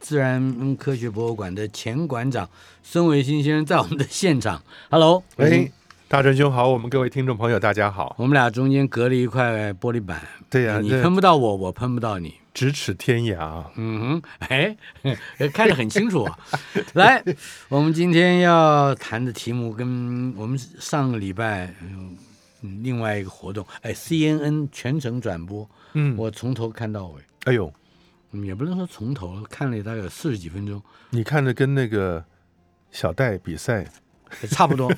自然科学博物馆的前馆长孙维新先生在我们的现场。Hello，喂，大真兄好，我们各位听众朋友大家好。我们俩中间隔了一块玻璃板，对呀、你喷不到我，我喷不到你。咫尺天涯。嗯哼，哎，看得很清楚啊。来，我们今天要谈的题目跟我们上个礼拜嗯另外一个活动，哎，CNN 全程转播，嗯，我从头看到尾。哎呦，嗯也不能说从头看了大概有四十几分钟，你看着跟那个小戴比赛，差不多。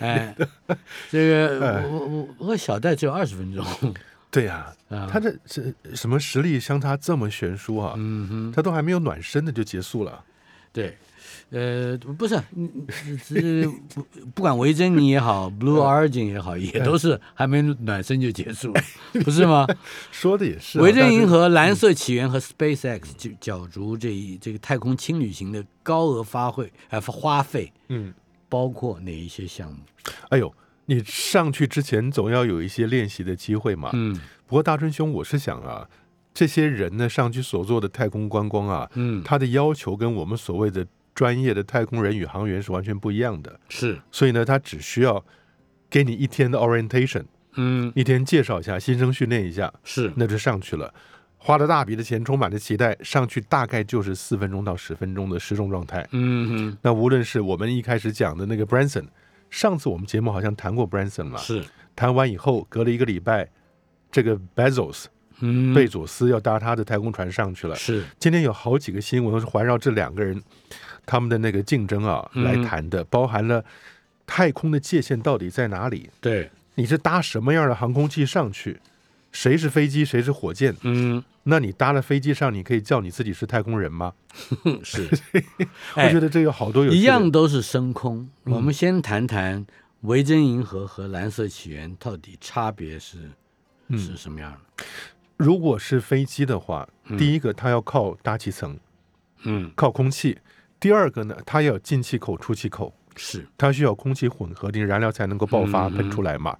哎，这个我我我和小戴只有二十分钟 对呀、啊，他这这什么实力相差这么悬殊啊？嗯哼，他都还没有暖身的就结束了。对，呃，不是，嗯是不不管维珍妮也好，Blue Origin 也好，也都是还没暖身就结束了，不是吗？说的也是、啊，维珍银河、蓝色起源和 SpaceX 就角逐这一这个太空轻旅行的高额花费呃花费，嗯，包括哪一些项目？哎呦，你上去之前总要有一些练习的机会嘛。嗯不过大春兄，我是想啊，这些人呢上去所做的太空观光啊，嗯，他的要求跟我们所谓的专业的太空人宇航员是完全不一样的。是，所以呢，他只需要给你一天的 orientation，嗯。一天介绍一下，新生训练一下，是，那就上去了。花了大笔的钱，充满了期待，上去大概就是四分钟到十分钟的失重状态。嗯哼，那无论是我们一开始讲的那个 Branson，上次我们节目好像谈过 Branson 了，是，谈完以后隔了一个礼拜，这个 Bezos 嗯，贝佐斯要搭他的太空船上去了。是，今天有好几个新闻都是环绕这两个人他们的那个竞争啊嗯来谈的，包含了太空的界限到底在哪里？对，你是搭什么样的航空器上去？谁是飞机，谁是火箭？嗯，那你搭了飞机上，你可以叫你自己是太空人吗？是，我哎觉得这有好多有一样都是升空。嗯我们先谈谈维珍银河和蓝色起源到底差别是嗯是什么样的？如果是飞机的话，嗯第一个它要靠大气层，嗯，靠空气；第二个呢，它要有进气口、出气口，是，它需要空气混合，你燃料才能够爆发嗯喷出来嘛。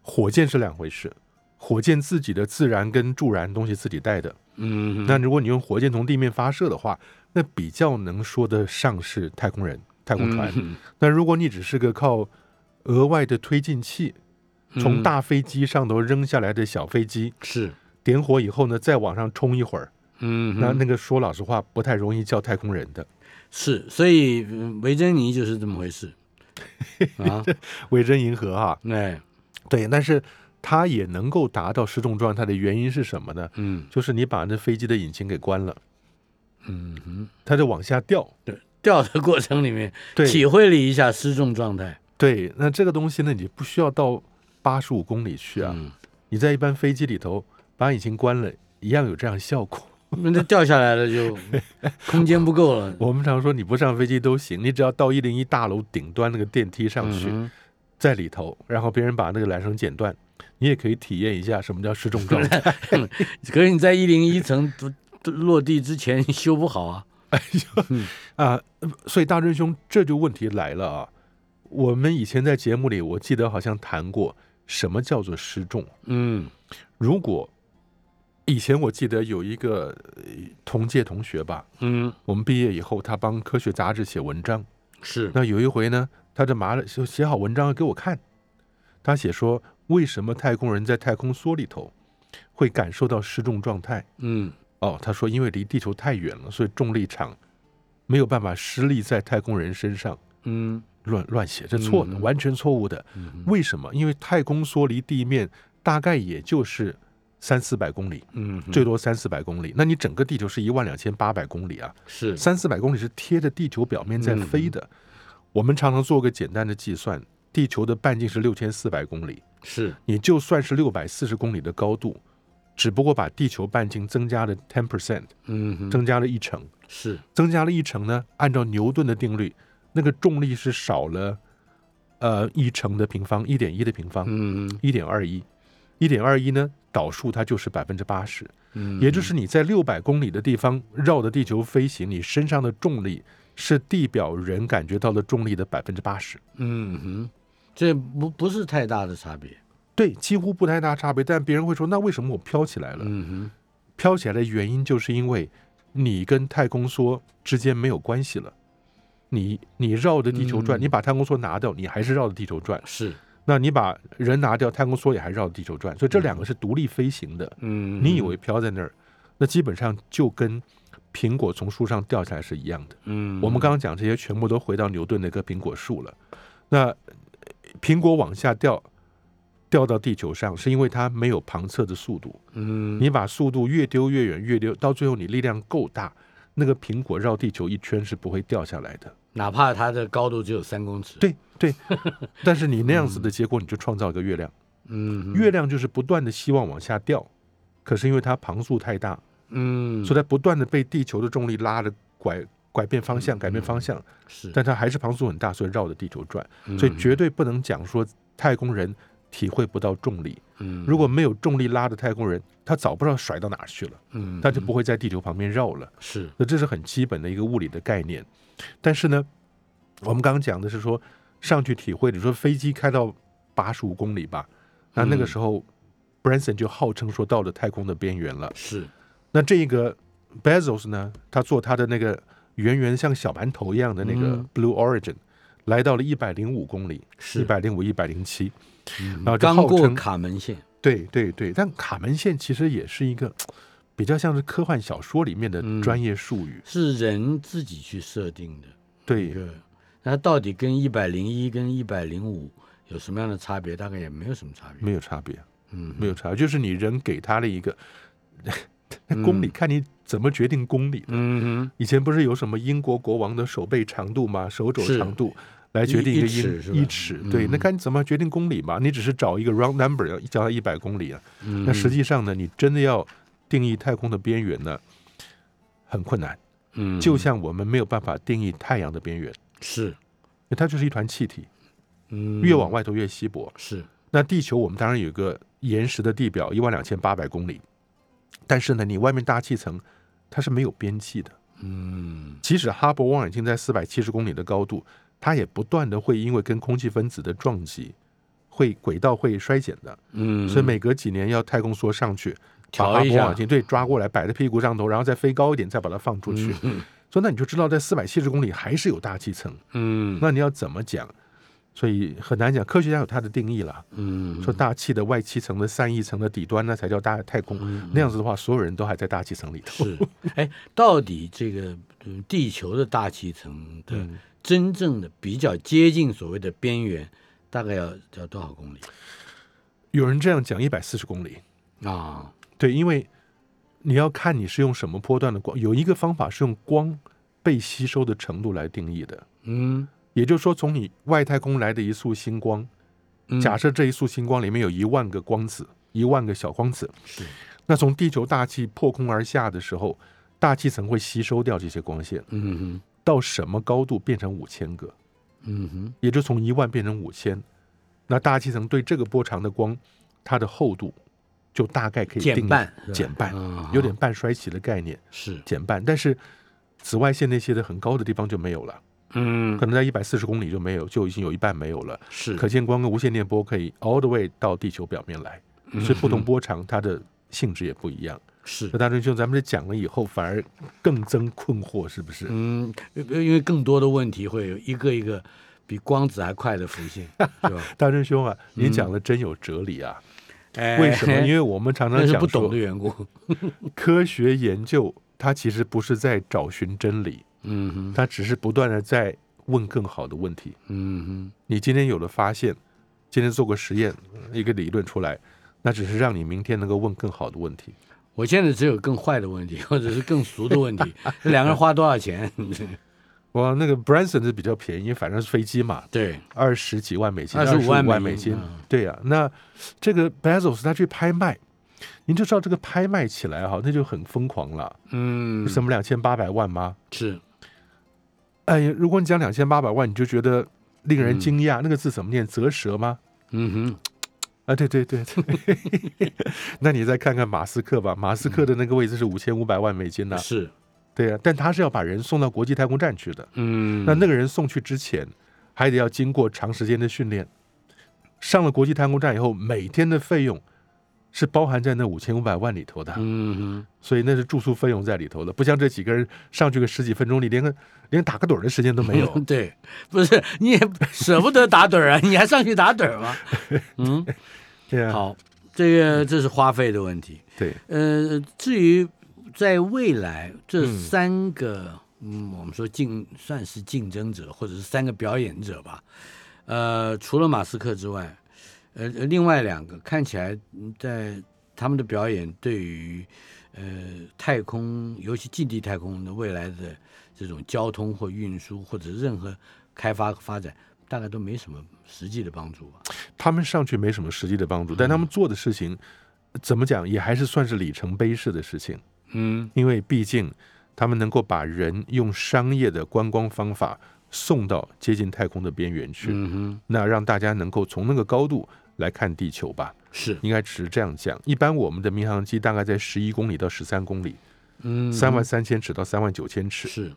火箭是两回事，火箭自己的自燃跟助燃东西自己带的。嗯，那如果你用火箭从地面发射的话，那比较能说得上是太空人、太空船。嗯那如果你只是个靠额外的推进器，从嗯大飞机上头扔下来的小飞机，是，点火以后呢，再往上冲一会儿，嗯，那那个说老实话，不太容易叫太空人的。是，所以嗯维珍妮就是这么回事 啊，维珍银河哈，哎，对，但是它也能够达到失重状态的原因是什么呢？嗯就是你把那飞机的引擎给关了，嗯哼，它就往下掉。对掉的过程里面对体会了一下失重状态对，那这个东西呢，你不需要到八十五公里去啊，嗯，你在一般飞机里头把引擎关了，一样有这样效果。那那掉下来了就 空间不够了，我们常说你不上飞机都行，你只要到一零一大楼顶端那个电梯上去，嗯在里头，然后别人把那个缆绳剪断，你也可以体验一下什么叫失重状态。可是你在一零一层落地之前修不好啊，啊，所以大真兄，这就问题来了啊！我们以前在节目里，我记得好像谈过什么叫做失重。嗯如果以前我记得有一个呃同届同学吧，嗯，我们毕业以后，他帮科学杂志写文章。是，那有一回呢，他就麻了，就写好文章给我看。他写说，为什么太空人在太空梭里头会感受到失重状态？嗯哦，他说因为离地球太远了，所以重力场没有办法施力在太空人身上。嗯乱乱写，这错的，嗯完全错误的。嗯为什么？因为太空梭离地面大概也就是三四百公里，嗯，最多三四百公里。那你整个地球是一万两千八百公里啊，是，三四百公里是贴着地球表面在飞嗯。的。我们常常做个简单的计算，地球的半径是六千四百公里，是，你就算是六百四十公里的高度，只不过把地球半径增加了 ten percent，嗯，增加了一成，是，增加了一成呢，按照牛顿的定律，那个重力是少了呃一乘的平方，一点一的平方，嗯一点二一，一点二一呢导数它就是百分之八十，嗯，也就是你在六百公里的地方绕着地球飞行，你身上的重力是地表人感觉到的重力的百分之八十。嗯哼，这不不是太大的差别。对，几乎不太大差别。但别人会说，那为什么我飘起来了？嗯哼飘起来的原因就是因为你跟太空梭之间没有关系了。你你绕着地球转，嗯你把太空梭拿掉，你还是绕着地球转，。是，那你把人拿掉，太空梭也还绕着地球转。所以这两个是独立飞行的。嗯，你以为飘在那儿，那基本上就跟苹果从树上掉下来是一样的。嗯，我们刚刚讲这些全部都回到牛顿那棵苹果树了。那呃苹果往下掉，掉到地球上，是因为它没有旁侧的速度。嗯，你把速度越丢越远，越丢，到最后你力量够大，那个苹果绕地球一圈是不会掉下来的。哪怕它的高度只有三公尺，，对对，但是你那样子的结果，你就创造一个月亮。嗯，月亮就是不断的希望往下掉，可是因为它旁速太大，嗯，所以它不断的被地球的重力拉着拐拐变方向，改变方向，是，但它还是旁速很大，所以绕着地球转。嗯。所以绝对不能讲说太空人体会不到重力。嗯，如果没有重力拉着太空人，他早不知道甩到哪儿去了，嗯，他就不会在地球旁边绕了。是，那这是很基本的一个物理的概念。但是呢，我们刚刚讲的是说上去体会，你说飞机开到八十五公里吧，那那个嗯时候 Branson 就号称说到了太空的边缘了。是，那这个 Bezos 呢，他做他的那个圆圆像小馒头一样的那个嗯。Blue Origin，、来到了一百零五公里，是。一百零五、一百零七。嗯。然后就刚过卡门线，对对对，但卡门线其实也是一个比较像是科幻小说里面的嗯专业术语。是人自己去设定的对，那到底跟一百零一跟一百零五有什么样的差别？大概也没有什么差别，没有差别，嗯，没有差别，就是你人给他的一个 公里，嗯看你怎么决定公里的。嗯哼，以前不是有什么英国国王的手背长度吗？手肘长度来决定一个一一尺一尺，对，嗯那看你怎么决定公里嘛？你只是找一个 round number，要叫它一百公里啊。嗯那实际上呢，你真的要定义太空的边缘呢，很困难。嗯，就像我们没有办法定义太阳的边缘，是，因为它就是一团气体，嗯，越往外头越稀薄。是，那地球我们当然有一个岩石的地表一万两千八百公里，但是呢，你外面大气层它是没有边际的。嗯即使哈勃望远镜在四百七十公里的高度，它也不断的会因为跟空气分子的撞击，会轨道会衰减的。嗯，所以每隔几年要太空梭上去，调一下对抓过来，摆在屁股上头，然后再飞高一点，再把它放出去。嗯 所以那你就知道，在四百七十公里还是有大气层。嗯那你要怎么讲？所以很难讲。科学家有他的定义了，嗯，说大气的外气层的散逸层的底端那才叫大太空。那样子的话，所有人都还在大气层里头。是，哎，到底这个嗯地球的大气层的嗯真正的比较接近所谓的边缘，大概要要多少公里有人这样讲，一百四十公里。啊？对，因为你要看你是用什么波段的光，有一个方法是用光被吸收的程度来定义的。嗯，也就是说，从你外太空来的一束星光，嗯假设这一束星光里面有一万个光子，一万个小光子，是，那从地球大气破空而下的时候，大气层会吸收掉这些光线，嗯哼，到什么高度变成五千个，嗯哼，也就从一万变成五千。那大气层对这个波长的光，它的厚度就大概可以定减半，减半啊有点半衰期的概念，是，减半。但是紫外线那些的很高的地方就没有了，嗯可能在一百四十公里就没有，就已经有一半没有了。是，可见光跟无线电波可以 all the way 到地球表面来，嗯所以不同波长它的性质也不一样。是那大师兄，咱们这讲了以后，反而更增困惑，是不是？嗯，因为更多的问题会有一个一个比光子还快的浮现，是吧？大师兄啊，你讲的真有哲理啊！哎为什么？因为我们常常讲那是不懂的说，缘故。科学研究它其实不是在找寻真理，嗯哼，它只是不断的在问更好的问题。嗯哼，你今天有了发现，今天做个实验，一个理论出来，那只是让你明天能够问更好的问题。我现在只有更坏的问题，或者是更俗的问题。这两个人花多少钱？哇，那个 Branson 是比较便宜，反正是飞机嘛，对，二十几万美金，25 25万美美金。对呀、那这个 Bezos 他去拍卖，您就知道这个拍卖起来哈，那就很疯狂了。嗯，什么两千八百万吗？是，哎呀，如果你讲两千八百万，你就觉得令人惊讶。那个字怎么念？折舌吗？嗯哼，啊，对对对对。那你再看看马斯克吧，马斯克的那个位置是五千五百万美金呢、是，对啊，但他是要把人送到国际太空站去的。嗯，那那个人送去之前，还得要经过长时间的训练。上了国际太空站以后，每天的费用是包含在那五千五百万里头的，嗯哼，所以那是住宿费用在里头的，不像这几个人上去个十几分钟，你连个连打个盹的时间都没有。对，不是你也舍不得打盹儿啊，你还上去打盹儿吗？嗯，对啊，好，这个这是花费的问题。对，呃，至于在未来这嗯三个，嗯我们说竞算是竞争者或者是三个表演者吧，呃，除了马斯克之外，呃，另外两个看起来嗯在他们的表演对于呃太空，尤其近地太空的未来的这种交通或运输或者任何开发发展，大概都没什么实际的帮助吧。他们上去没什么实际的帮助，但他们做的事情怎么讲，也还是算是里程碑式的事情。嗯。因为毕竟他们能够把人用商业的观光方法送到接近太空的边缘去，嗯，那让大家能够从那个高度来看地球吧，是，应该只是这样讲。一般我们的民航机大概在十一公里到十三公里，嗯，三万三千尺到三万九千尺，是，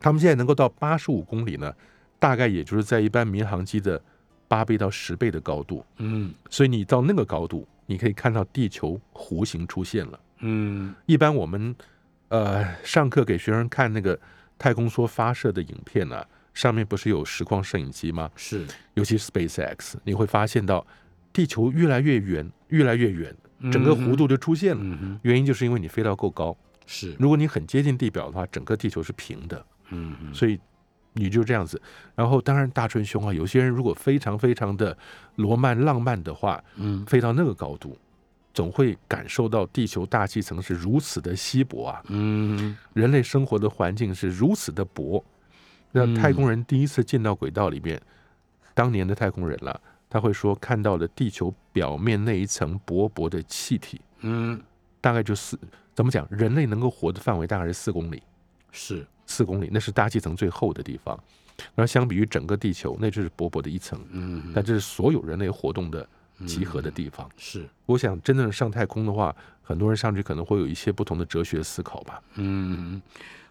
他们现在能够到八十五公里呢，大概也就是在一般民航机的八倍到十倍的高度，嗯。所以你到那个高度，你可以看到地球弧形出现了。嗯。一般我们呃上课给学生看那个太空梭发射的影片呢、上面不是有实况摄影机吗？是，尤其是 SpaceX，你会发现到地球越来越远，越来越远，整个弧度就出现了。嗯，原因就是因为你飞到够高，是，如果你很接近地表的话，整个地球是平的，嗯，所以你就这样子。然后当然大春兄啊，有些人如果非常非常的罗曼浪漫的话，嗯。飞到那个高度，总会感受到地球大气层是如此的稀薄啊，嗯。人类生活的环境是如此的薄。那嗯太空人第一次进到轨道里面，当年的太空人了，他会说看到了地球表面那一层薄薄的气体，嗯，大概就四怎么讲？人类能够活的范围大概是四公里，是，四公里那是大气层最厚的地方。然后相比于整个地球，那就是薄薄的一层，嗯，但这是所有人类活动的集合的地方。是，我想真正上太空的话，很多人上去可能会有一些不同的哲学思考吧。嗯，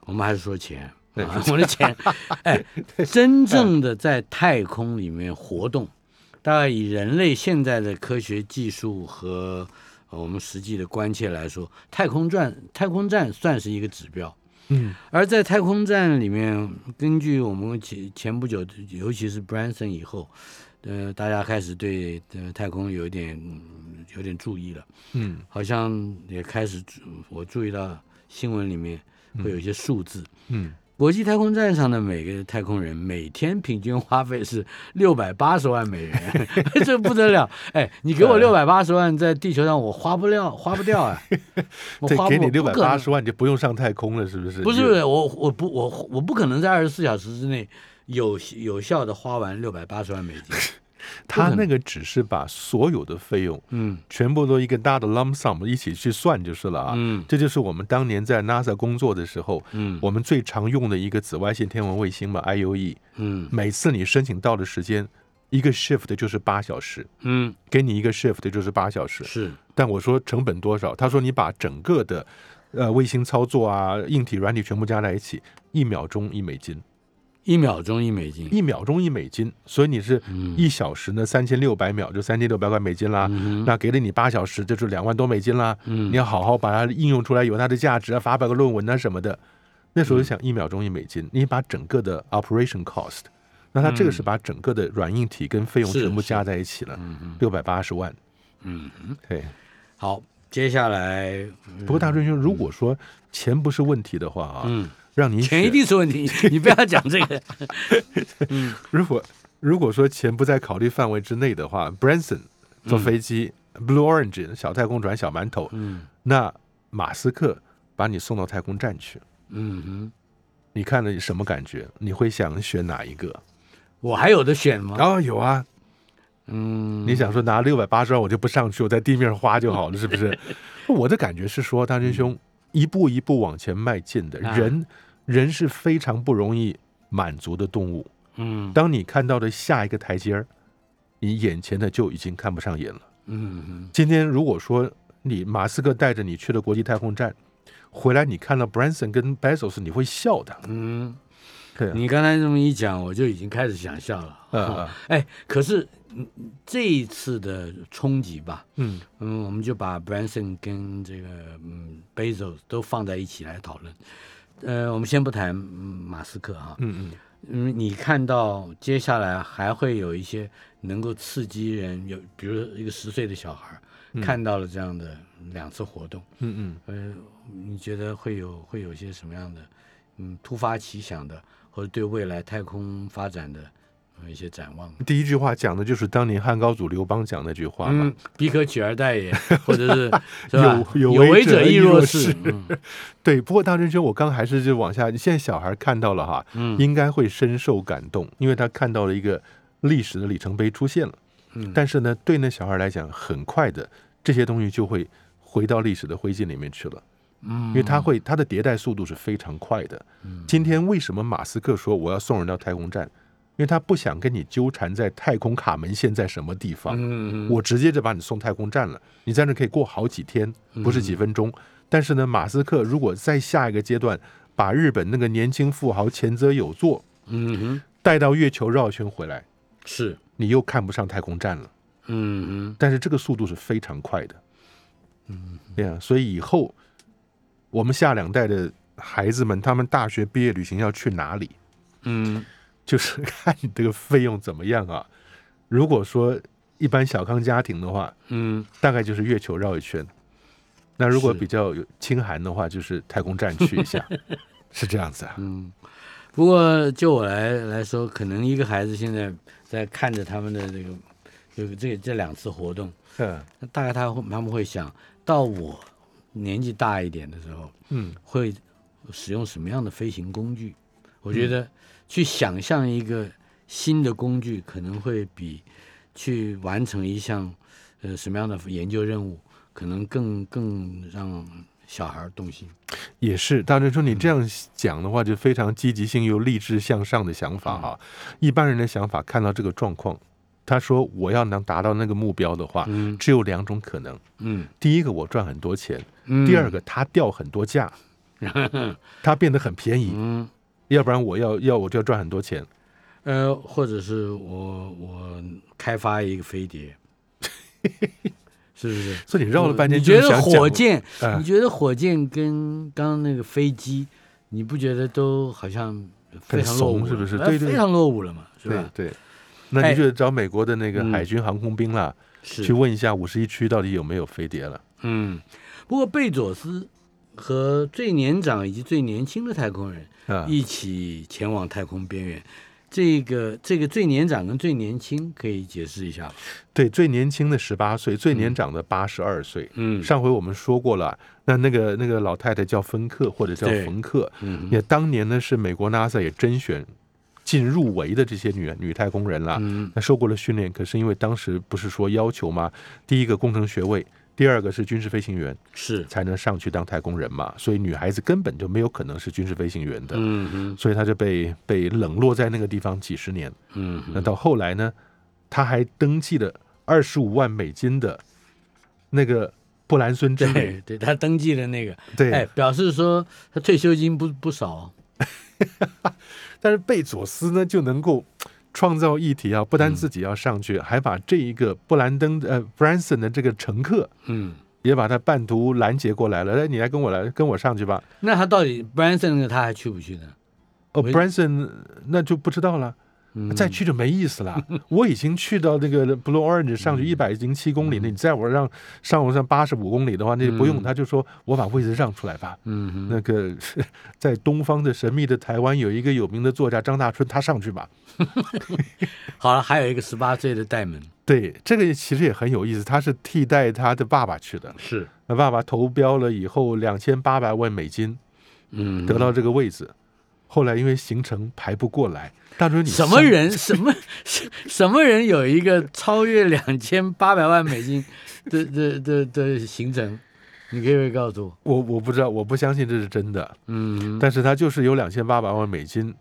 我们还是说钱。我的钱，哎，真正的在太空里面活动，大概以人类现在的科学技术和呃我们实际的关切来说，太空站太空站算是一个指标。嗯而在太空站里面，根据我们前前不久，尤其是 Branson 以后，呃，大家开始对呃太空有一点、嗯有点注意了，嗯好像也开始注我注意到新闻里面会有一些数字。嗯，国际太空站上的每个太空人每天平均花费是六百八十万美元，这不得了！哎，你给我六百八十万，在地球上我花不了，花不掉啊！我花不这给你六百八十万，你就不用上太空了，是不是？不是不是我我不我我不可能在二十四小时之内有有效的花完六百八十万美金。他那个只是把所有的费用嗯全部都一个大的 lump sum 一起去算就是了啊。嗯这就是我们当年在 NASA 工作的时候，嗯我们最常用的一个紫外线天文卫星嘛，IUE。嗯每次你申请到的时间，一个 shift 就是八小时，嗯，给你一个 shift 就是八小时。是但我说成本多少？他说你把整个的呃卫星操作啊、硬体、软体全部加在一起，一秒钟一美金，一秒钟一美金。一秒钟一美金，所以你是嗯一小时呢三千六百秒，就三千六百块美金啦。嗯那给了你八小时，就是两万多美金啦。嗯你要好好把它应用出来，有它的价值啊，发表个论文啊什么的。那时候就想一秒钟一美金，你把整个的 operation cost，那它这个是把整个的软硬体跟费用全部加在一起了，六百八十万。嗯，对，好，接下来不过大春兄，如果说钱不是问题的话啊，嗯，让你 钱一定是问题，你不要讲这个。如果如果说钱不在考虑范围之内的话，Branson 坐飞机、Blue Origin 小太空船小馒头，嗯那马斯克把你送到太空站去，嗯哼，你看了什么感觉？你会想选哪一个？我还有的选吗？哦，有啊，嗯，你想说拿六百八十万我就不上去，我在地面花就好了，是不是？我的感觉是说，大真兄一步一步往前迈进的啊人，人是非常不容易满足的动物。嗯当你看到的下一个台阶儿，你眼前的就已经看不上眼了。嗯嗯今天如果说你马斯克带着你去了国际太空站，回来你看到 Branson 跟 Bezos，你会笑的。嗯，对啊，你刚才这么一讲，我就已经开始想笑了。嗯哦哎，可是嗯这一次的冲击吧，嗯。嗯，我们就把 Branson 跟这个嗯 Bezos 都放在一起来讨论。呃，我们先不谈、嗯、马斯克哈，嗯嗯。嗯，你看到接下来还会有一些能够刺激人，有比如一个十岁的小孩儿、看到了这样的两次活动，嗯嗯，呃，你觉得会有会有些什么样的嗯突发奇想的，或者对未来太空发展的、呃、一些展望？第一句话讲的就是当年汉高祖刘邦讲那句话嘛。嗯，彼可取而代也，或者是 是？有有为者亦若若是嗯 对，不过大真兄，我刚还是就往下，现在小孩看到了哈，嗯应该会深受感动，因为他看到了一个历史的里程碑出现了。嗯但是呢，对那小孩来讲，很快的这些东西就会回到历史的灰烬里面去了。嗯。因为它会它的迭代速度是非常快的。今天为什么马斯克说我要送人到太空站？因为他不想跟你纠缠在太空卡门线在什么地方，嗯嗯。我直接就把你送太空站了，你在那可以过好几天，不是几分钟。但是呢，马斯克如果在下一个阶段把日本那个年轻富豪前泽有作嗯哼，带到月球绕一圈回来，是，你又看不上太空站了。嗯哼，但是这个速度是非常快的，嗯，对呀，所以以后我们下两代的孩子们，他们大学毕业旅行要去哪里，嗯就是看你这个费用怎么样啊。如果说一般小康家庭的话，嗯大概就是月球绕一圈；那如果比较有清寒的话，就是太空站去一下，是这样子啊。嗯。不过就我来来说，可能一个孩子现在在看着他们的这个这个这这两次活动，嗯大概他会他们会想到我年纪大一点的时候，嗯会使用什么样的飞行工具？我觉得去想象一个新的工具，可能会比去完成一项呃什么样的研究任务，可能更更让小孩儿动心。也是，大真说你这样讲的话，就非常积极性又励志向上的想法哈。一般人的想法看到这个状况，他说我要能达到那个目标的话，嗯只有两种可能：嗯，第一个我赚很多钱，嗯第二，个他掉很多价，他变得很便宜，嗯要不然我要要我就要赚很多钱。呃，或者是我我开发一个飞碟，是不是？所以你绕了半天，你觉得火箭？哎你觉得火箭跟刚刚那个飞机，你不觉得都好像非常怂是不是呃对对非常落伍了嘛，是吧？对对。那哎你就找美国的那个嗯海军航空兵了，是去问一下五十一区到底有没有飞碟了。嗯，不过贝佐斯和最年长以及最年轻的太空人啊，一起前往太空边缘。这个这个最年长跟最年轻可以解释一下吧？对，最年轻的十八岁，最年长的八十二岁。嗯上回我们说过了，那那个那个老太太叫芬克或者叫冯克，嗯也当年呢是美国 NASA 也甄选进入围的这些女女太空人了。嗯那受过了训练，可是因为当时不是说要求吗？第一个工程学位，第二个是军事飞行员是才能上去当太空人嘛，所以女孩子根本就没有可能是军事飞行员的，嗯嗯所以她就被被冷落在那个地方几十年。嗯那到后来呢，她还登记了二十五万美金的那个布兰孙之旅，对对，他登记了那个，对，哎，表示说她退休金不不少。但是贝佐斯呢就能够创造议题啊，不单自己要上去，还把这一个布兰登呃 Branson 的这个乘客嗯，也把他半途拦截过来了，哎，你来跟我来跟我上去吧。那他到底 Branson 那个他还去不去呢？哦喂，Branson 那就不知道了。嗯再去就没意思了。我已经去到那个 Blue Orange 上去一百零七公里了，你再我让上我上八十五公里的话，那就不用。嗯他就说我把位置让出来吧。嗯，那个在东方的神秘的台湾有一个有名的作家张大春，他上去吧。好了，还有一个十八岁的戴蒙，对，这个其实也很有意思，他是替代他的爸爸去的。是，那爸爸投标了以后，两千八百万美金嗯，得到这个位置，后来因为行程排不过来，大春你什么人？什么什 什么人有一个超越两千八百万美金的的的的行程？你可以不可以告诉我？我我不知道，我不相信这是真的。嗯，但是他就是有两千八百万美金，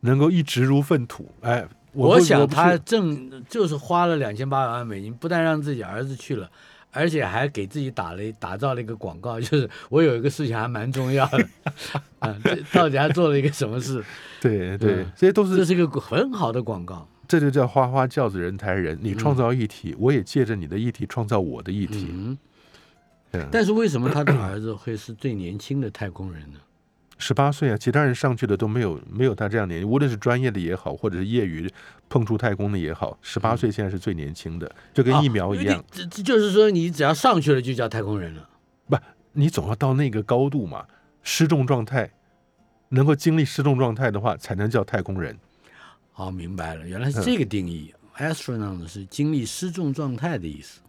能够一直如粪土。哎，我想他挣就是花了两千八百万美金，不但让自己儿子去了，而且还给自己打了一打造了一个广告，就是我有一个事情还蛮重要的，啊，这到底还做了一个什么事？对对嗯，这些都是这是一个很好的广告。这就叫花花轿子人抬人。你创造议题，我也借着你的议题创造我的议题。嗯，嗯但是为什么他的儿子会是最年轻的太空人呢？十八岁啊，其他人上去的都没有没有他这样年纪，无论是专业的也好，或者是业余碰触太空的也好，十八岁现在是最年轻的，就跟疫苗一样。啊这这就是说，你只要上去了就叫太空人了。不你总要到那个高度嘛，失重状态，能够经历失重状态的话，才能叫太空人。哦，明白了，原来是这个定义。astronaut 是经历失重状态的意思。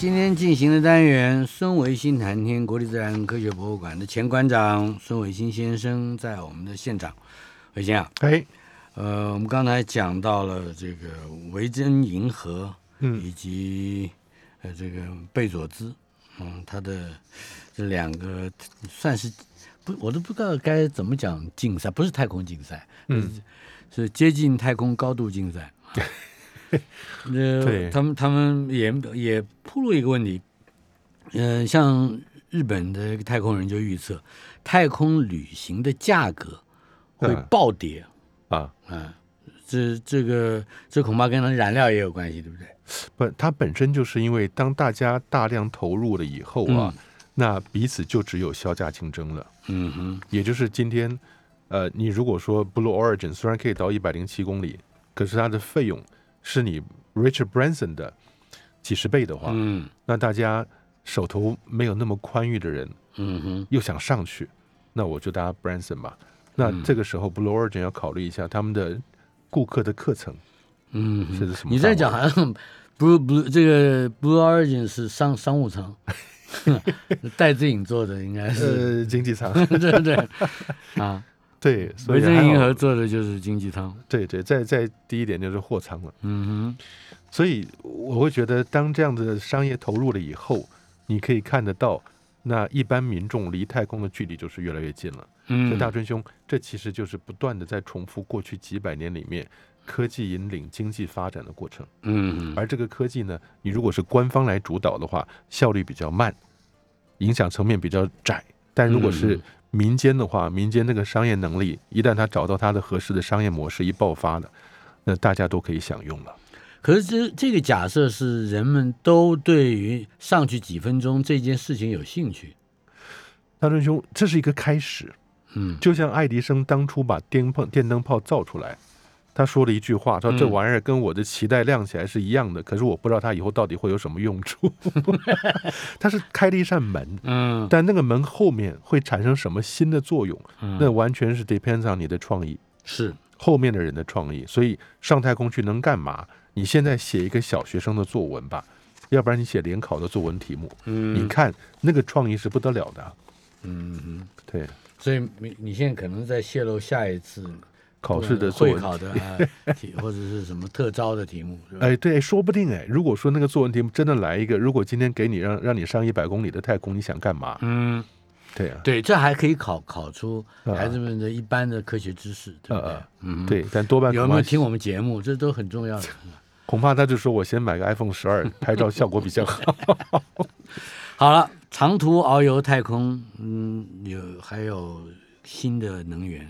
今天进行的单元，孙维新谈天，国立自然科学博物馆的前馆长孙维新先生在我们的现场。维新啊，哎，呃，我们刚才讲到了这个维珍银河嗯以及呃这个贝佐兹，嗯，他的这两个算是不，我都不知道该怎么讲竞赛，不是太空竞赛，嗯，是接近太空高度竞赛。呃对，他们他们也也铺路一个问题，嗯、像日本的太空人就预测，太空旅行的价格会嗯暴跌。啊，啊，这这个这恐怕跟它燃料也有关系，对不对？不，它本身就是因为当大家大量投入了以后啊，那彼此就只有销价竞争了。嗯哼，也就是今天，呃，你如果说 Blue Origin 虽然可以到一百零七公里，可是它的费用是你 Richard Branson 的几十倍的话，嗯。那大家手头没有那么宽裕的人嗯哼，又想上去，那我就搭 Branson 吧。那嗯。这个时候 Blue Origin 要考虑一下他们的顾客的课程嗯哼，是什么？你在讲好像 Blue Blue 这个 Blue Origin 是商商务舱，戴志颖做的应该是，呃经济舱，对对对，啊，对，所以还好银河做的就是经济舱。对对，再再低一点就是货舱了。嗯哼所以我会觉得，当这样的商业投入了以后，你可以看得到，那一般民众离太空的距离就是越来越近了。嗯，所以大嗯春兄，这其实就是不断的在重复过去几百年里面科技引领经济发展的过程。嗯而这个科技呢，你如果是官方来主导的话，效率比较慢，影响层面比较窄。但如果是嗯民间的话，民间那个商业能力，一旦他找到他的合适的商业模式一爆发了，那大家都可以享用了。可是这这个假设是人们都对于上去几分钟这件事情有兴趣。大春兄，这是一个开始。嗯就像爱迪生当初把电碰电灯泡造出来，他说了一句话，说嗯这玩意儿跟我的脐带亮起来是一样的，可是我不知道它以后到底会有什么用处。它是开了一扇门，嗯但那个门后面会产生什么新的作用，嗯，那完全是 depends on 你的创意，是后面的人的创意。所以上太空去能干嘛？你现在写一个小学生的作文吧，要不然你写联考的作文题目，嗯你看那个创意是不得了的。嗯嗯，对，所以你你现在可能在泄露下一次考试的作文会考的啊题或者是什么特招的题目，哎，对，说不定哎，如果说那个作文题目真的来一个，如果今天给你让让你上一百公里的太空，你想干嘛？嗯，对啊，对，这还可以考考出啊孩子们的一般的科学知识，对不对啊啊？嗯，，对，但多半有没有听我们节目？这都很重要的。恐怕他就说我先买个 iPhone 十二，拍照效果比较好。好了，长途遨游太空，嗯，有还有新的能源，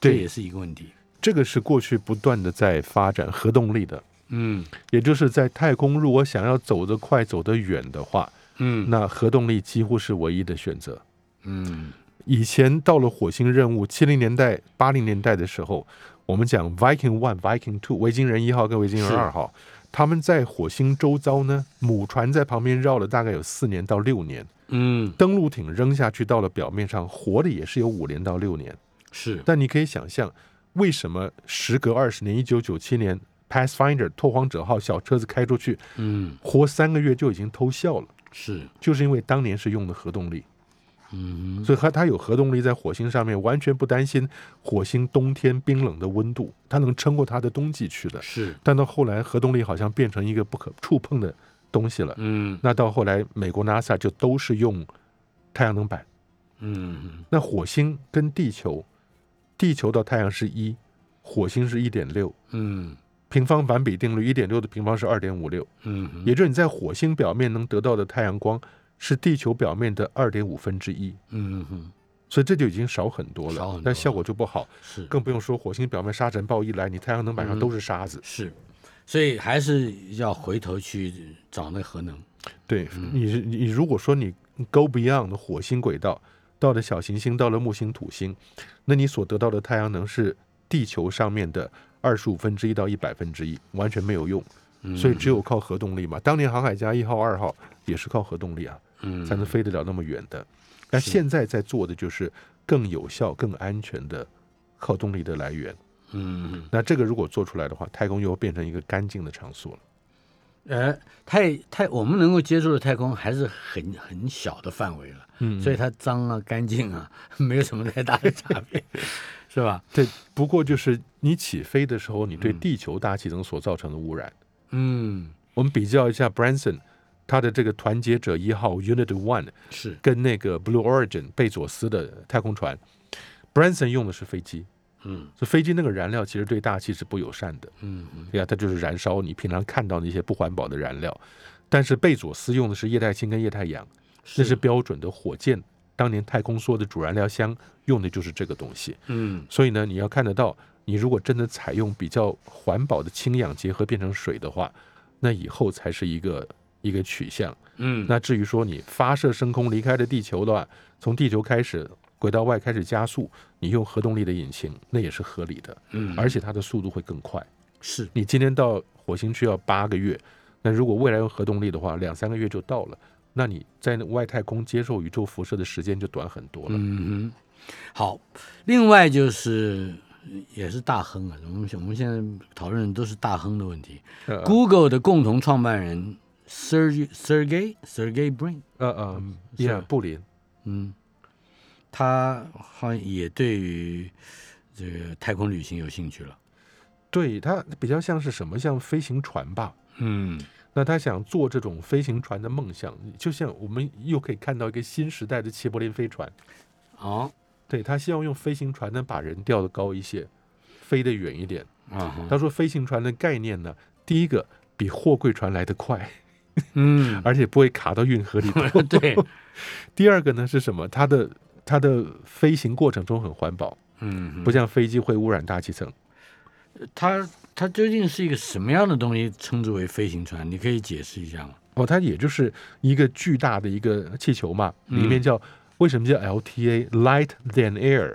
这也是一个问题。这个是过去不断的在发展核动力的，嗯也就是在太空，如果想要走得快、走得远的话，嗯那核动力几乎是唯一的选择。嗯以前到了火星任务，七零年代、八零年代的时候，我们讲 Viking One、Viking Two，维京人一号跟维京人二号，他们在火星周遭呢，母船在旁边绕了大概有四年到六年，嗯，登陆艇扔下去到了表面上，活的也是有五年到六年。是，但你可以想象，为什么时隔二十年，一九九七年 Pathfinder 拓荒者号小车子开出去，嗯活三个月就已经偷笑了，是，就是因为当年是用的核动力。嗯所以它它有核动力在火星上面，完全不担心火星冬天冰冷的温度，它能撑过它的冬季去的。是，但到后来，核动力好像变成一个不可触碰的东西了。嗯那到后来，美国 NASA 就都是用太阳能板。嗯那火星跟地球地球到太阳是一，火星是一点六，嗯。平方反比定律一点六的平方是二点五六，嗯也就是你在火星表面能得到的太阳光是地球表面的二点五分之一，嗯哼，所以这就已经少很多了，少很多但效果就不好，是。更不用说火星表面沙尘暴一来，你太阳能板上嗯都是沙子。是，所以还是要回头去找那核能。对嗯。你是，你如果说你 go beyond 火星轨道，到了小行星，到了木星、土星，那你所得到的太阳能是地球上面的二十五分之一到一百分之一，完全没有用。嗯所以只有靠核动力嘛。当年航海家一号、二号也是靠核动力啊，嗯才能飞得了那么远的。那现在在做的就是更有效、更安全的靠动力的来源。嗯那这个如果做出来的话，太空又会变成一个干净的场所了。呃，太太我们能够接触的太空还是很很小的范围了，嗯所以它脏啊、干净啊，没有什么太大的差别，是吧？对，不过就是你起飞的时候，你对地球大气层所造成的污染。嗯，我们比较一下 Branson 他的这个团结者一号 Unit One 是，跟那个 Blue Origin 贝佐斯的太空船，Branson 用的是飞机，嗯。所以飞机那个燃料其实对大气是不友善的，嗯嗯。对呀，它就是燃烧你平常看到那些不环保的燃料。但是贝佐斯用的是液态氢跟液态氧，那是标准的火箭，当年太空梭的主燃料箱用的就是这个东西。嗯所以呢，你要看得到，你如果真的采用比较环保的氢氧结合变成水的话，那以后才是一个一个取向。嗯，那至于说你发射升空离开了地球的话，从地球开始轨道外开始加速，你用核动力的引擎，那也是合理的，嗯而且它的速度会更快。是你今天到火星去要八个月，那如果未来用核动力的话，两三个月就到了。那你在外太空接受宇宙辐射的时间就短很多了。嗯哼，好，另外就是也是大亨啊，我们我们现在讨论的都是大亨的问题。呃 Google 的共同创办人 Sergey Sergey Sergey Brin，呃呃，是呀，布林，嗯，他好像也对于这个太空旅行有兴趣了。对他比较像是什么？像飞行船吧。嗯那他想做这种飞行船的梦想，就像我们又可以看到一个新时代的齐柏林飞船。哦对他希望用飞行船呢把人吊得高一些，飞得远一点。他说飞行船的概念呢，第一个比货柜船来得快，嗯，而且不会卡到运河里头。对，第二个呢是什么？它的它的飞行过程中很环保，嗯，不像飞机会污染大气层。它它究竟是一个什么样的东西称之为飞行船？你可以解释一下吗？哦，它也就是一个巨大的一个气球嘛，嗯里面叫、为什么叫 LTA（Light Than Air）？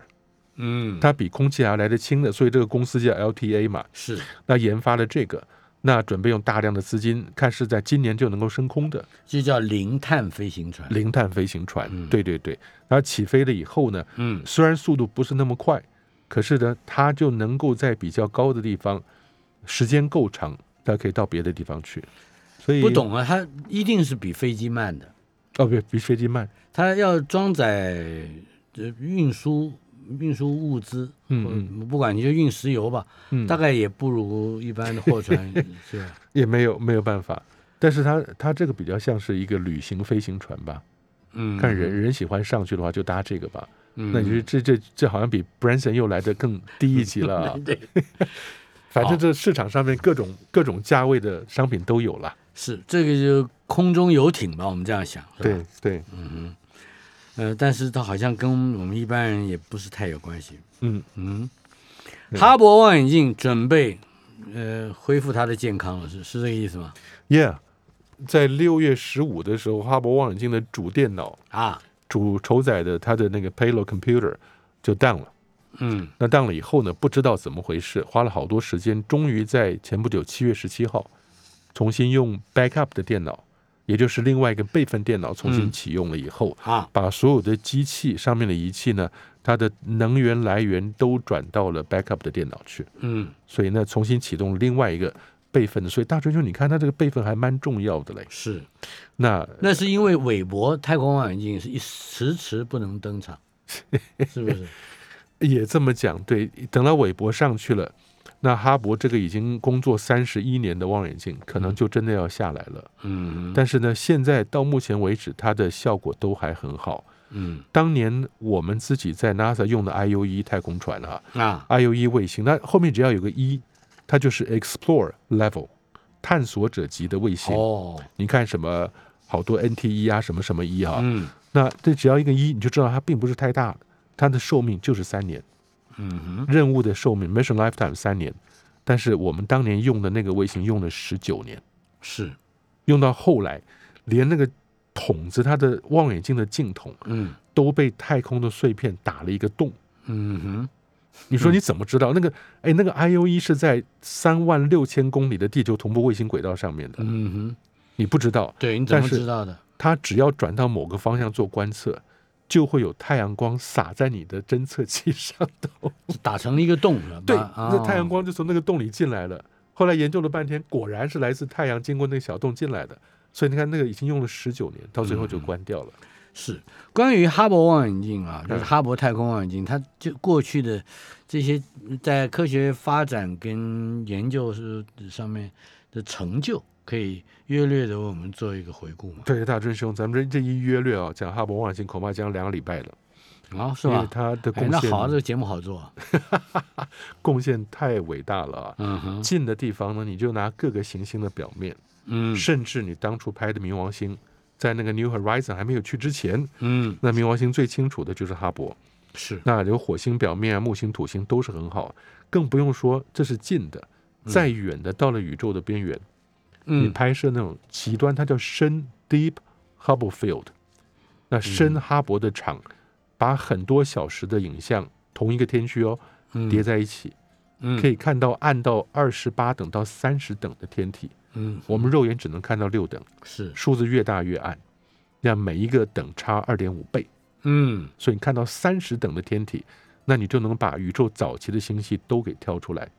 嗯，它比空气还要来得轻的，所以这个公司叫 LTA 嘛。是那研发了这个，那准备用大量的资金，看是在今年就能够升空的就叫零碳飞行船。零碳飞行船。嗯对对对，然后起飞了以后呢，嗯虽然速度不是那么快，可是呢，它就能够在比较高的地方，时间够长，它可以到别的地方去。所以不懂啊，它一定是比飞机慢的，哦，对，比飞机慢。它要装载呃运输运输物资，嗯嗯不管你就运石油吧，嗯，大概也不如一般的货船 是吧？也没有没有办法。但是它它这个比较像是一个旅行飞行船吧，嗯，看人人喜欢上去的话就搭这个吧。嗯，那你觉得这这这好像比 Branson 又来的更低一级了啊 对，反正这市场上面各种各种价位的商品都有了。是这个就空中游艇吧，我们这样想，对对，嗯嗯，呃，但是它好像跟我们一般人也不是太有关系。嗯，嗯，哈勃望远镜准备呃恢复它的健康了，是是这个意思吗？Yeah，在六月十五的时候，哈勃望远镜的主电脑啊，主承载的它的那个 payload computer 就 down 了。嗯那 down 了以后呢，不知道怎么回事，花了好多时间，终于在前不久七月十七号，重新用 backup 的电脑，也就是另外一个备份电脑重新嗯启用了以后，啊，把所有的机器上面的仪器呢，它的能源来源都转到了 backup 的电脑去，嗯所以呢，重新启动另外一个备份的。所以大春兄，你看它这个备份还蛮重要的嘞。是，那那是因为韦伯太空望远镜是一迟迟不能登场，是不是？也这么讲，对，等到韦伯上去了，那哈勃这个已经工作三十一年的望远镜，可能就真的要下来了。嗯。但是呢，现在到目前为止，它的效果都还很好。嗯。当年我们自己在 NASA 用的 IU 一太空船啊啊，，IU 一卫星，那后面只要有个一，它就是 Explore Level 探索者级的卫星。哦，你看什么好多 NT 一啊，什么什么一啊，嗯。那这只要一个一，你就知道它并不是太大的，它的寿命就是三年，嗯哼，任务的寿命 mission lifetime 三年，但是我们当年用的那个卫星用了十九年，是，用到后来，连那个筒子它的望远镜的镜筒嗯。都被太空的碎片打了一个洞。嗯哼，你说你怎么知道、那个？哎，那个 I O E 是在三万六千公里的地球同步卫星轨道上面的，嗯哼，你不知道，对，你怎么知道的？它只要转到某个方向做观测，就会有太阳光洒在你的侦测器上头。打成了一个洞？对，啊那太阳光就从那个洞里进来了。后来研究了半天，果然是来自太阳经过那个小洞进来的。所以你看，那个已经用了十九年，到最后就关掉了。是关于哈勃望远镜啊，就是嗯哈勃太空望远镜，它就过去的这些在科学发展跟研究是上面的成就，可以约略的为我们做一个回顾嘛？对，大真兄，咱们这这一约略啊，讲哈勃望远镜恐怕讲两个礼拜了，啊，是吧？他的哎，贡献、那好，这个节目好做啊。贡献太伟大了啊！嗯哼，近的地方呢，你就拿各个行星的表面，嗯甚至你当初拍的冥王星，在那个 New Horizon 还没有去之前，嗯，那冥王星最清楚的就是哈勃。是那有火星表面啊、木星、土星都是很好，更不用说这是近的，再远的到了宇宙的边缘，你嗯拍摄那种极端，它叫深 （Deep Hubble Field）。那深哈勃的场，把很多小时的影像同一个天区哦嗯叠在一起，嗯可以看到暗到二十八等到三十等的天体，嗯我们肉眼只能看到六等，是数字越大越暗，那每一个等差二点五倍。嗯所以你看到三十等的天体，那你就能把宇宙早期的星系都给挑出来。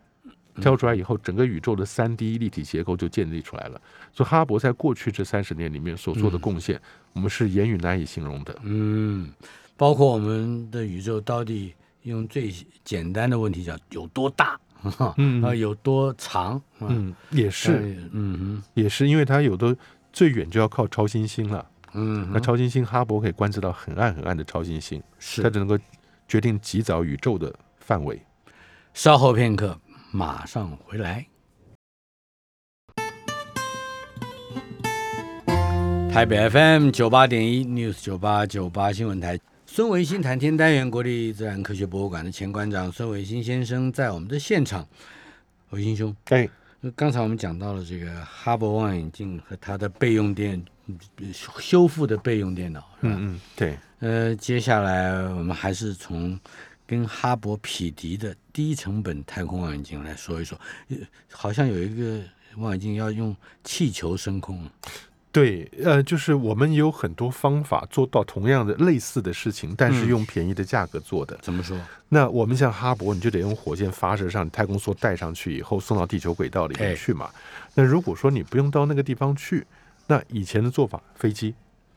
挑出来以后，整个宇宙的三 D 立体结构就建立出来了。所以哈勃在过去这三十年里面所做的贡献，我们是言语难以形容的。嗯，包括我们的宇宙到底用最简单的问题讲有多大，嗯啊有多长，啊嗯，也是，呃嗯也是，因为它有的最远就要靠超新星了。嗯，那超新星哈勃可以观测到很暗很暗的超新星，它是就能够决定极早宇宙的范围。稍后片刻，马上回来。台北 FM 九八点一 News 九八九八新闻台，孙维新谈天单元国立自然科学博物馆的前馆长孙维新先生在我们的现场。维新兄，哎，刚才我们讲到了这个哈勃望远镜和它的备用电嗯修复的备用电脑，是吧？嗯嗯，对，呃，接下来我们还是从跟哈勃匹敌的低成本太空望远镜来说一说。呃好像有一个望远镜要用气球升空，对，呃，就是我们有很多方法做到同样的类似的事情，但是嗯用便宜的价格做的。怎么说？那我们像哈勃，你就得用火箭发射上太空梭带上去以后送到地球轨道里面哎去嘛。那如果说你不用到那个地方去，那以前的做法，飞机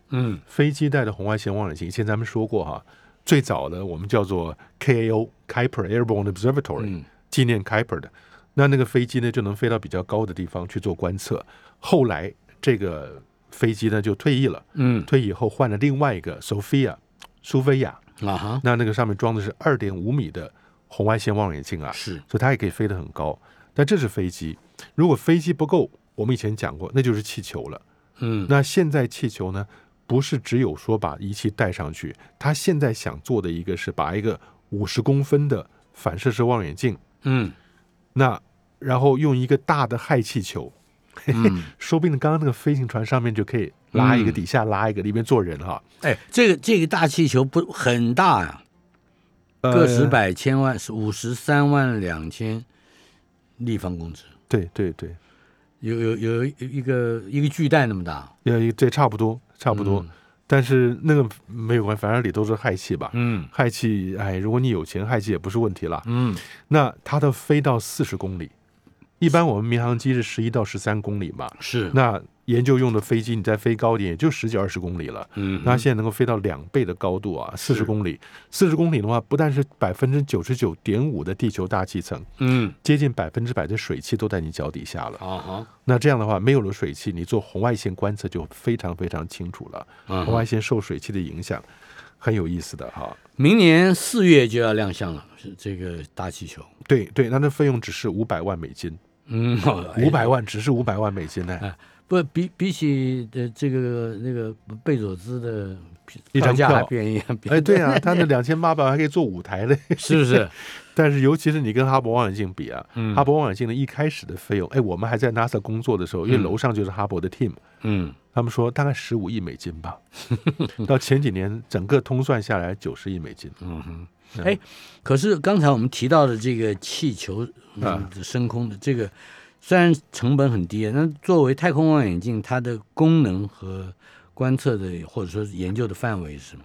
嗯飞机带的红外线望远镜，以前咱们说过哈，最早的我们叫做 KAO Kuiper Airborne Observatory，、嗯纪念 Kuiper 的。那那个飞机呢，就能飞到比较高的地方去做观测。后来这个飞机呢就退役了，嗯退役以后换了另外一个 Sophia 苏菲亚，啊哈，那那个上面装的是二点五米的红外线望远镜啊，是所以它也可以飞得很高。但这是飞机，如果飞机不够，我们以前讲过，那就是气球了。嗯那现在气球呢，不是只有说把仪器带上去，他现在想做的一个是把一个五十公分的反射式望远镜，嗯。那然后用一个大的氦气球，嗯，说不定刚刚那个飞行船上面就可以拉一个，嗯底下拉一个，里面坐人哈。哎，这个这个大气球不很大呀、呃个十百千万是五十三万两千立方公尺，对对对，有有有一个一个巨蛋那么大，呃，这差不多差不多。嗯但是那个没有关系，反正里都是氦气吧。嗯氦气，哎，如果你有钱，氦气也不是问题了。嗯那它的飞到四十公里，一般我们民航机是十一到十三公里嘛。是，那研究用的飞机，你再飞高点，也就十几二十公里了。嗯那现在能够飞到两倍的高度啊，四十公里。四十公里的话，不但是百分之九十九点五的地球大气层，嗯接近百分之百的水汽都在你脚底下了。啊哈那这样的话，没有了水汽，你做红外线观测就非常非常清楚了。嗯红外线受水汽的影响。很有意思的哈。明年四月就要亮相了，是这个大气球。对对，那那费用只是五百万美金，嗯，五百万只是五百万美金呢，不比比起的这个那个贝佐斯的一张票便宜，哎，对啊，他那两千八百万还可以做舞台嘞，是不是？但是尤其是你跟哈勃望远镜比啊，嗯。哈勃望远镜的一开始的费用，哎，我们还在 NASA 工作的时候，因为嗯楼上就是哈勃的 team，嗯，他们说大概十五亿美金吧，到前几年整个通算下来九十亿美金，嗯哼，哎，可是刚才我们提到的这个气球嗯啊升空的这个，虽然成本很低，那作为太空望远镜，它的功能和观测的或者说是研究的范围是什么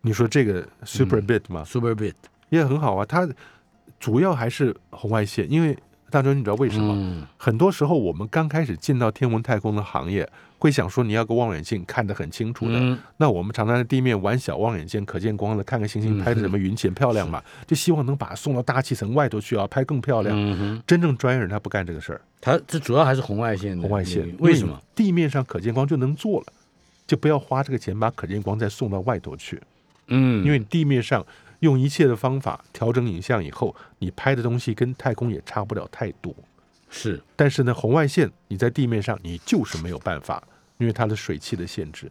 你说这个 super bit 吗？？Super bit 也很好啊，它主要还是红外线，因为大周你知道为什么？嗯很多时候我们刚开始进到天文太空的行业，会想说你要个望远镜看得很清楚的。嗯那我们常常在地面玩小望远镜、可见光的，看个星星嗯拍的什么云浅漂亮嘛，就希望能把它送到大气层外头去啊，拍更漂亮。嗯，真正专业人他不干这个事儿，他这主要还是红外线红外线为什么？？地面上可见光就能做了，就不要花这个钱把可见光再送到外头去，嗯，因为地面上用一切的方法调整影像以后，你拍的东西跟太空也差不了太多。是但是呢，红外线你在地面上你就是没有办法，因为它的水汽的限制。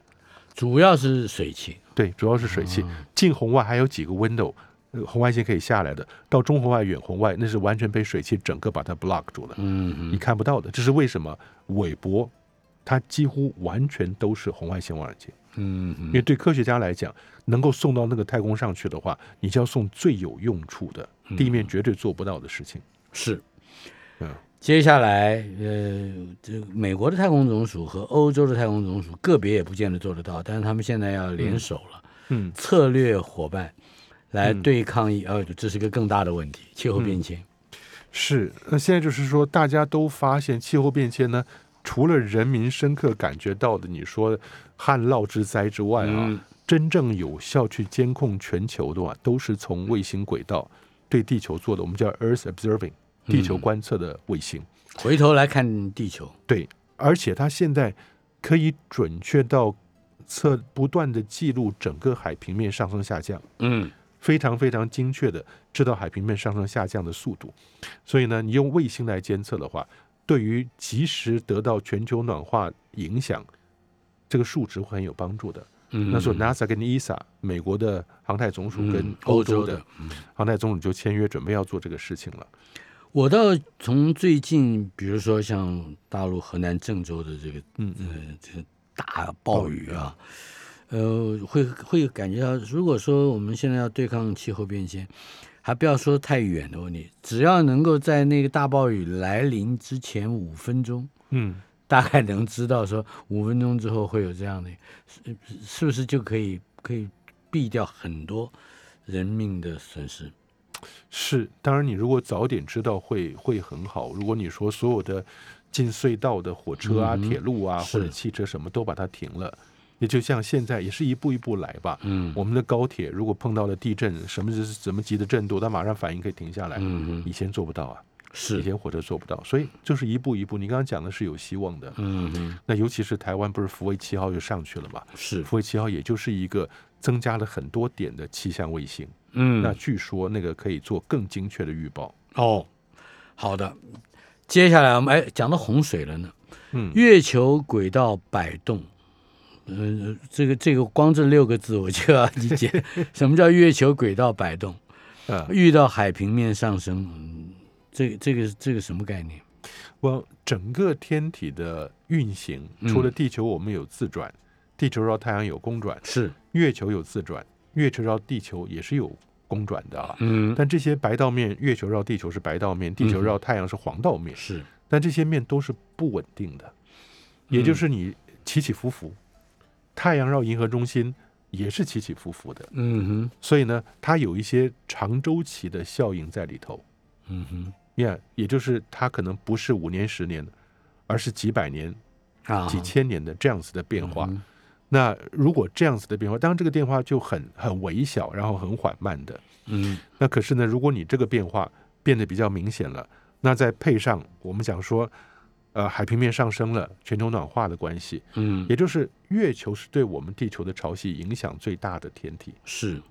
主要是水汽，对，主要是水汽。哦近红外还有几个 window，呃红外线可以下来的。到中红外、远红外，那是完全被水汽整个把它 block 住了，嗯你看不到的。这是为什么？韦伯它几乎完全都是红外线望远镜，嗯嗯。因为对科学家来讲，能够送到那个太空上去的话，你就要送最有用处的，地面绝对做不到的事情。是，嗯。接下来，呃，这美国的太空总署和欧洲的太空总署个别也不见得做得到，但是他们现在要联手了，嗯，策略伙伴来嗯。对抗一，呃，这是个更大的问题，气候变迁。是，那现在就是说，大家都发现气候变迁呢，除了人民深刻感觉到的你说旱涝之灾之外啊，嗯真正有效去监控全球的话，都是从卫星轨道对地球做的，我们叫 Earth Observing 地球观测的卫星。回头来看地球，对，而且它现在可以准确到测不断的记录整个海平面上升下降。嗯非常非常精确的知道海平面上升下降的速度，所以呢，你用卫星来监测的话，对于及时得到全球暖化影响，这个数值会很有帮助的。嗯，那时候 NASA 跟 ESA 美国的航太总署跟嗯欧洲的航太总署就签约，准备要做这个事情了。我倒从最近，比如说像大陆河南郑州的这个嗯呃这个大暴雨啊，呃，会会感觉到，如果说我们现在要对抗气候变迁，还不要说太远的问题，只要能够在那个大暴雨来临之前五分钟，嗯，大概能知道说五分钟之后会有这样的，是是不是就可以可以避掉很多人命的损失？是。当然，你如果早点知道会会很好。如果你说所有的进隧道的火车啊、嗯铁路啊或者汽车什么都把它停了，也就像现在也是一步一步来吧。嗯我们的高铁如果碰到了地震，什么是什么级的震度，它马上反应可以停下来。嗯以前做不到啊，是以前火车做不到，所以就是一步一步。你刚刚讲的是有希望的，嗯嗯那尤其是台湾不是福卫七号又上去了嘛？是福卫七号也就是一个增加了很多点的气象卫星，嗯那据说那个可以做更精确的预报。哦，好的，接下来我们哎讲到洪水了呢。嗯月球轨道摆动，呃，这个这个光这六个字我就要理解 什么叫月球轨道摆动。啊，遇到海平面上升，嗯，这个这个这个什么概念？我整个天体的运行，嗯除了地球我们有自转，地球绕太阳有公转，是，月球有自转，月球绕地球也是有公转的啊。嗯，但这些白道面，月球绕地球是白道面，地球绕太阳是黄道面，是，但这些面都是不稳定的，也就是你起起伏伏。太阳绕银河中心也是起起伏伏的，嗯哼，所以呢，它有一些长周期的效应在里头。嗯哼，你看，也就是它可能不是五年、十年，而是几百年、啊，几千年的这样子的变化。嗯那如果这样子的变化，当然这个变化就很很微小，然后很缓慢的。嗯那可是呢，如果你这个变化变得比较明显了，那再配上我们讲说呃海平面上升了，全球暖化的关系，嗯，也就是月球是对我们地球的潮汐影响最大的天体。是，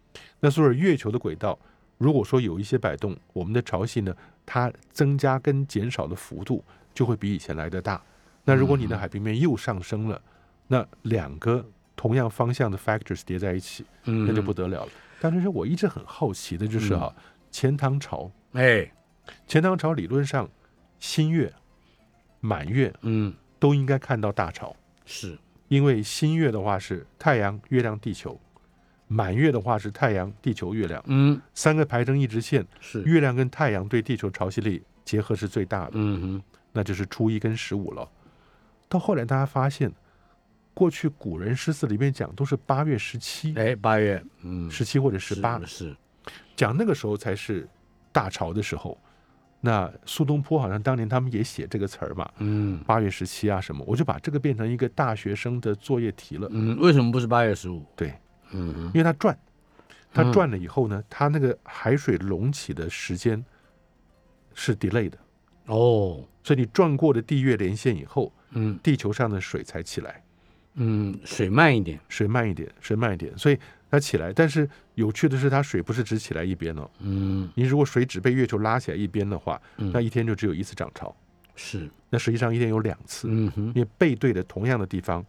那所以月球的轨道，如果说有一些摆动，我们的潮汐呢，它增加跟减少的幅度就会比以前来的大。那如果你的海平面又上升了，那两个同样方向的 factors 叠在一起，嗯，那就不得了了。但是我一直很好奇的就是哈、钱塘潮，哎，钱塘潮理论上新月、满月嗯，都应该看到大潮，是，因为新月的话是太阳、月亮、地球，满月的话是太阳、地球、月亮，嗯，三个排成一直线，是，月亮跟太阳对地球潮汐力结合是最大的，嗯哼，那就是初一跟十五了。到后来大家发现，过去古人诗词里面讲都是八月十七、哎，八月，嗯，十七或者十八，是，讲那个时候才是大潮的时候。那苏东坡好像当年他们也写这个词儿嘛，嗯八月十七啊什么，我就把这个变成一个大学生的作业题了。嗯，为什么不是八月十五？对，嗯哼，因为它转，它嗯转了以后呢，它那个海水隆起的时间是 delay 的，哦，所以你转过了地月连线以后，嗯地球上的水才起来，嗯，水慢一点，水慢一点，水慢一点，所以它起来。但是有趣的是，它水不是只起来一边哦，嗯你如果水只被月球拉起来一边的话，嗯那一天就只有一次涨潮，是，那实际上一天有两次，嗯哼，因为背对的同样的地方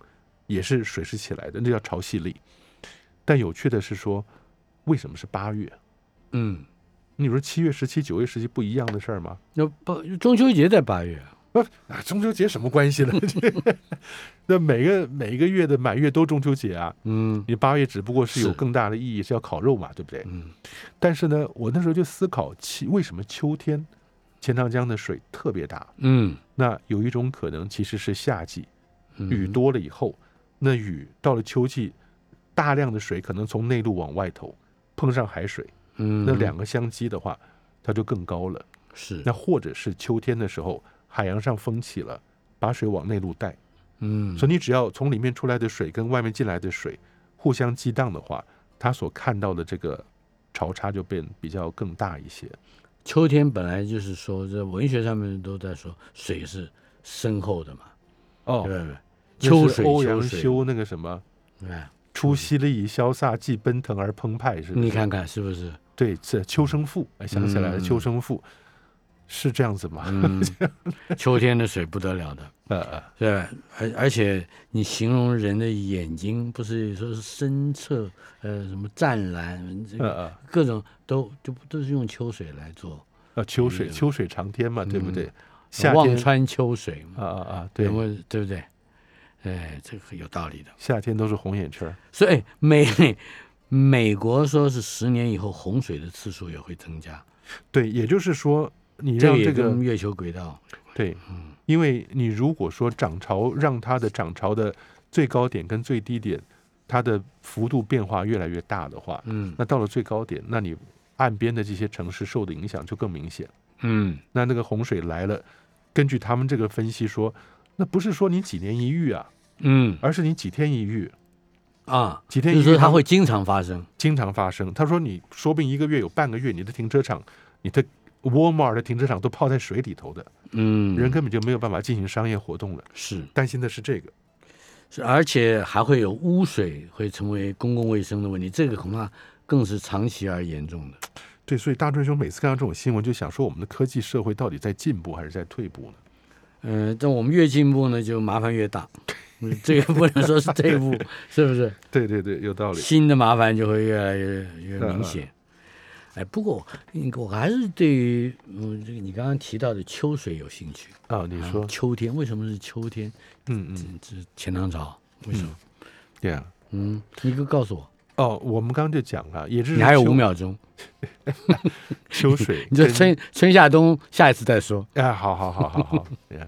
也是水是起来的，那叫潮汐力。但有趣的是说，为什么是八月？嗯，你说七月十七、九月十七不一样的事儿吗？那八中秋节在八月啊，啊，中秋节什么关系呢？那每个每个月的满月都中秋节啊，嗯你八月只不过是有更大的意义，是要烤肉嘛，对不对？嗯但是呢，我那时候就思考，其为什么秋天钱塘江的水特别大？嗯，那有一种可能其实是夏季嗯雨，多了以后，那雨到了秋季，大量的水可能从内陆往外头碰上海水，嗯，那两个相击的话，它就更高了。是，那或者是秋天的时候，海洋上风起了，把水往内陆带，嗯，所以你只要从里面出来的水跟外面进来的水互相激荡的话，它所看到的这个潮差就变比较更大一些。秋天本来就是说，这文学上面都在说水是深厚的嘛，哦对不对？那秋水，是欧阳，修那个什么哎，“出西历潇洒，既奔腾而澎湃”，是是？你看看是不是？对，是《秋生赋》，哎，想起来了，嗯秋生赋》是这样子吗？嗯，秋天的水不得了的，呃呃，而而且你形容人的眼睛，不是说是深澈，呃，什么湛蓝，这个各种都就都是用秋水来做，呃，秋水，嗯秋水长天嘛，对不对嗯？夏天望穿秋水嘛，啊啊啊，对对不对？哎，这个有道理的。夏天都是红眼圈。所以美美国说是十年以后洪水的次数也会增加，对，也就是说，你让这个月球轨道，对，嗯。因为你如果说涨潮让它的涨潮的最高点跟最低点，它的幅度变化越来越大的话，嗯。那到了最高点，那你岸边的这些城市受的影响就更明显。嗯。那那个洪水来了，根据他们这个分析说，那不是说你几年一遇啊，嗯。而是你几天一遇，啊，几天就是说一遇们它会经常发生，经常发生。他说你说不定一个月有半个月，你的停车场，你的 Walmart 的停车场都泡在水里头的，嗯，人根本就没有办法进行商业活动了。是担心的是这个。是，而且还会有污水会成为公共卫生的问题，这个恐怕更是长期而严重的。对，所以大春兄每次看到这种新闻，就想说我们的科技社会到底在进步还是在退步呢？嗯，但我们越进步呢，就麻烦越大。嗯 这个不能说是退步，是不是？对对对，有道理。新的麻烦就会越来越越嗯明显。哎，不过嗯我还是对于嗯这个你刚刚提到的秋水有兴趣。啊，你说啊，秋天为什么是秋天？嗯嗯，嗯，这是钱塘潮，为什么？对啊。嗯，你给告诉我，哦，我们刚刚就讲了，也就是你还有秋五秒钟，秋水 你这春春夏冬下一次再说。哎，好好好好好，对啊